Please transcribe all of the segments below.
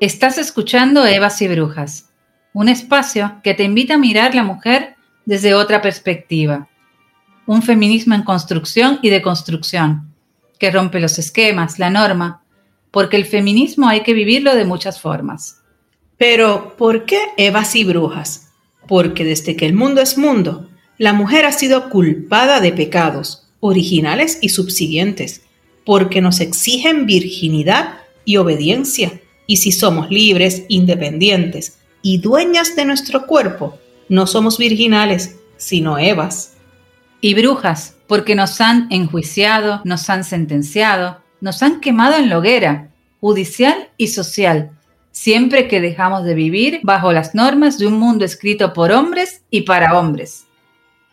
Estás escuchando Evas y Brujas, un espacio que te invita a mirar la mujer desde otra perspectiva. Un feminismo en construcción y deconstrucción, que rompe los esquemas, la norma, porque el feminismo hay que vivirlo de muchas formas. Pero, ¿por qué Evas y Brujas? Porque desde que el mundo es mundo, la mujer ha sido culpada de pecados, originales y subsiguientes, porque nos exigen virginidad y obediencia y si somos libres, independientes y dueñas de nuestro cuerpo, no somos virginales, sino Evas. Y brujas, porque nos han enjuiciado, nos han sentenciado, nos han quemado en la hoguera, judicial y social, siempre que dejamos de vivir bajo las normas de un mundo escrito por hombres y para hombres.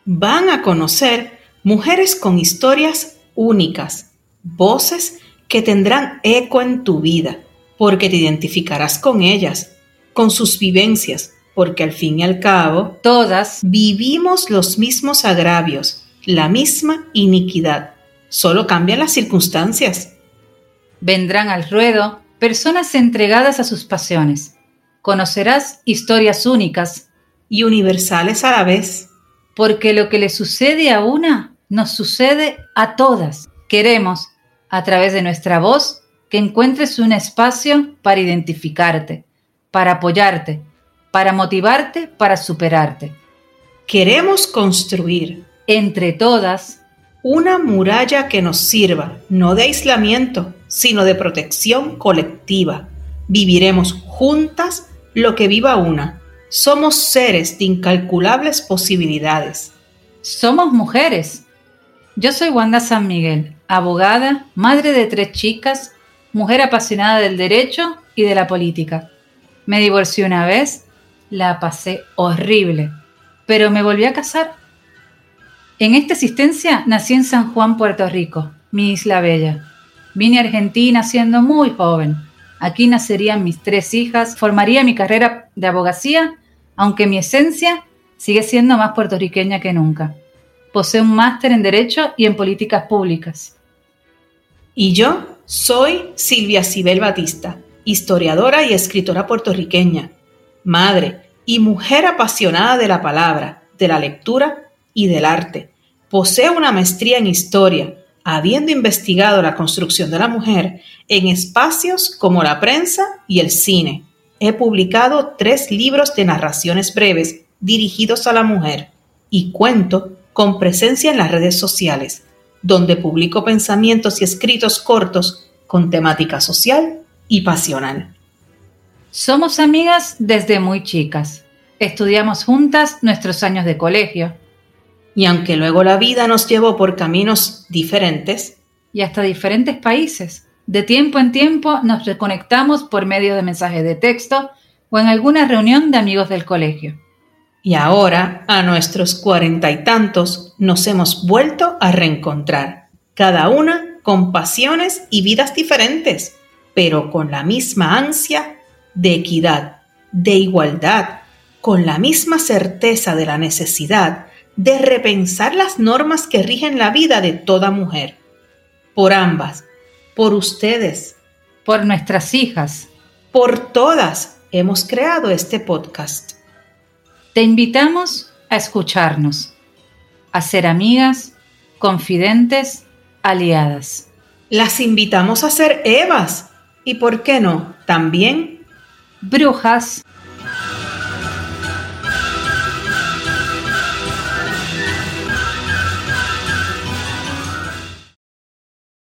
Van a conocer mujeres con historias únicas, voces que tendrán eco en tu vida porque te identificarás con ellas, con sus vivencias, porque al fin y al cabo, todas vivimos los mismos agravios, la misma iniquidad, solo cambian las circunstancias. Vendrán al ruedo personas entregadas a sus pasiones. Conocerás historias únicas y universales a la vez. Porque lo que le sucede a una nos sucede a todas. Queremos, a través de nuestra voz, que encuentres un espacio para identificarte, para apoyarte, para motivarte, para superarte. Queremos construir entre todas una muralla que nos sirva no de aislamiento, sino de protección colectiva. Viviremos juntas lo que viva una. Somos seres de incalculables posibilidades. Somos mujeres. Yo soy Wanda San Miguel, abogada, madre de tres chicas, mujer apasionada del derecho y de la política. Me divorcié una vez, la pasé horrible, pero me volví a casar. En esta existencia nací en San Juan, Puerto Rico, mi isla bella. Vine a Argentina siendo muy joven. Aquí nacerían mis tres hijas, formaría mi carrera de abogacía, aunque mi esencia sigue siendo más puertorriqueña que nunca. Poseo un máster en Derecho y en Políticas Públicas. ¿Y yo? Soy Silvia Cibel Batista, historiadora y escritora puertorriqueña, madre y mujer apasionada de la palabra, de la lectura y del arte. Poseo una maestría en historia, habiendo investigado la construcción de la mujer en espacios como la prensa y el cine. He publicado tres libros de narraciones breves dirigidos a la mujer y cuento con presencia en las redes sociales donde publico pensamientos y escritos cortos con temática social y pasional. Somos amigas desde muy chicas. Estudiamos juntas nuestros años de colegio. Y aunque luego la vida nos llevó por caminos diferentes y hasta diferentes países, de tiempo en tiempo nos reconectamos por medio de mensajes de texto o en alguna reunión de amigos del colegio. Y ahora, a nuestros cuarenta y tantos, nos hemos vuelto a reencontrar, cada una con pasiones y vidas diferentes, pero con la misma ansia de equidad, de igualdad, con la misma certeza de la necesidad de repensar las normas que rigen la vida de toda mujer. Por ambas, por ustedes, por nuestras hijas, por todas, hemos creado este podcast. Te invitamos a escucharnos, a ser amigas, confidentes, aliadas. Las invitamos a ser Evas y, ¿por qué no?, también brujas.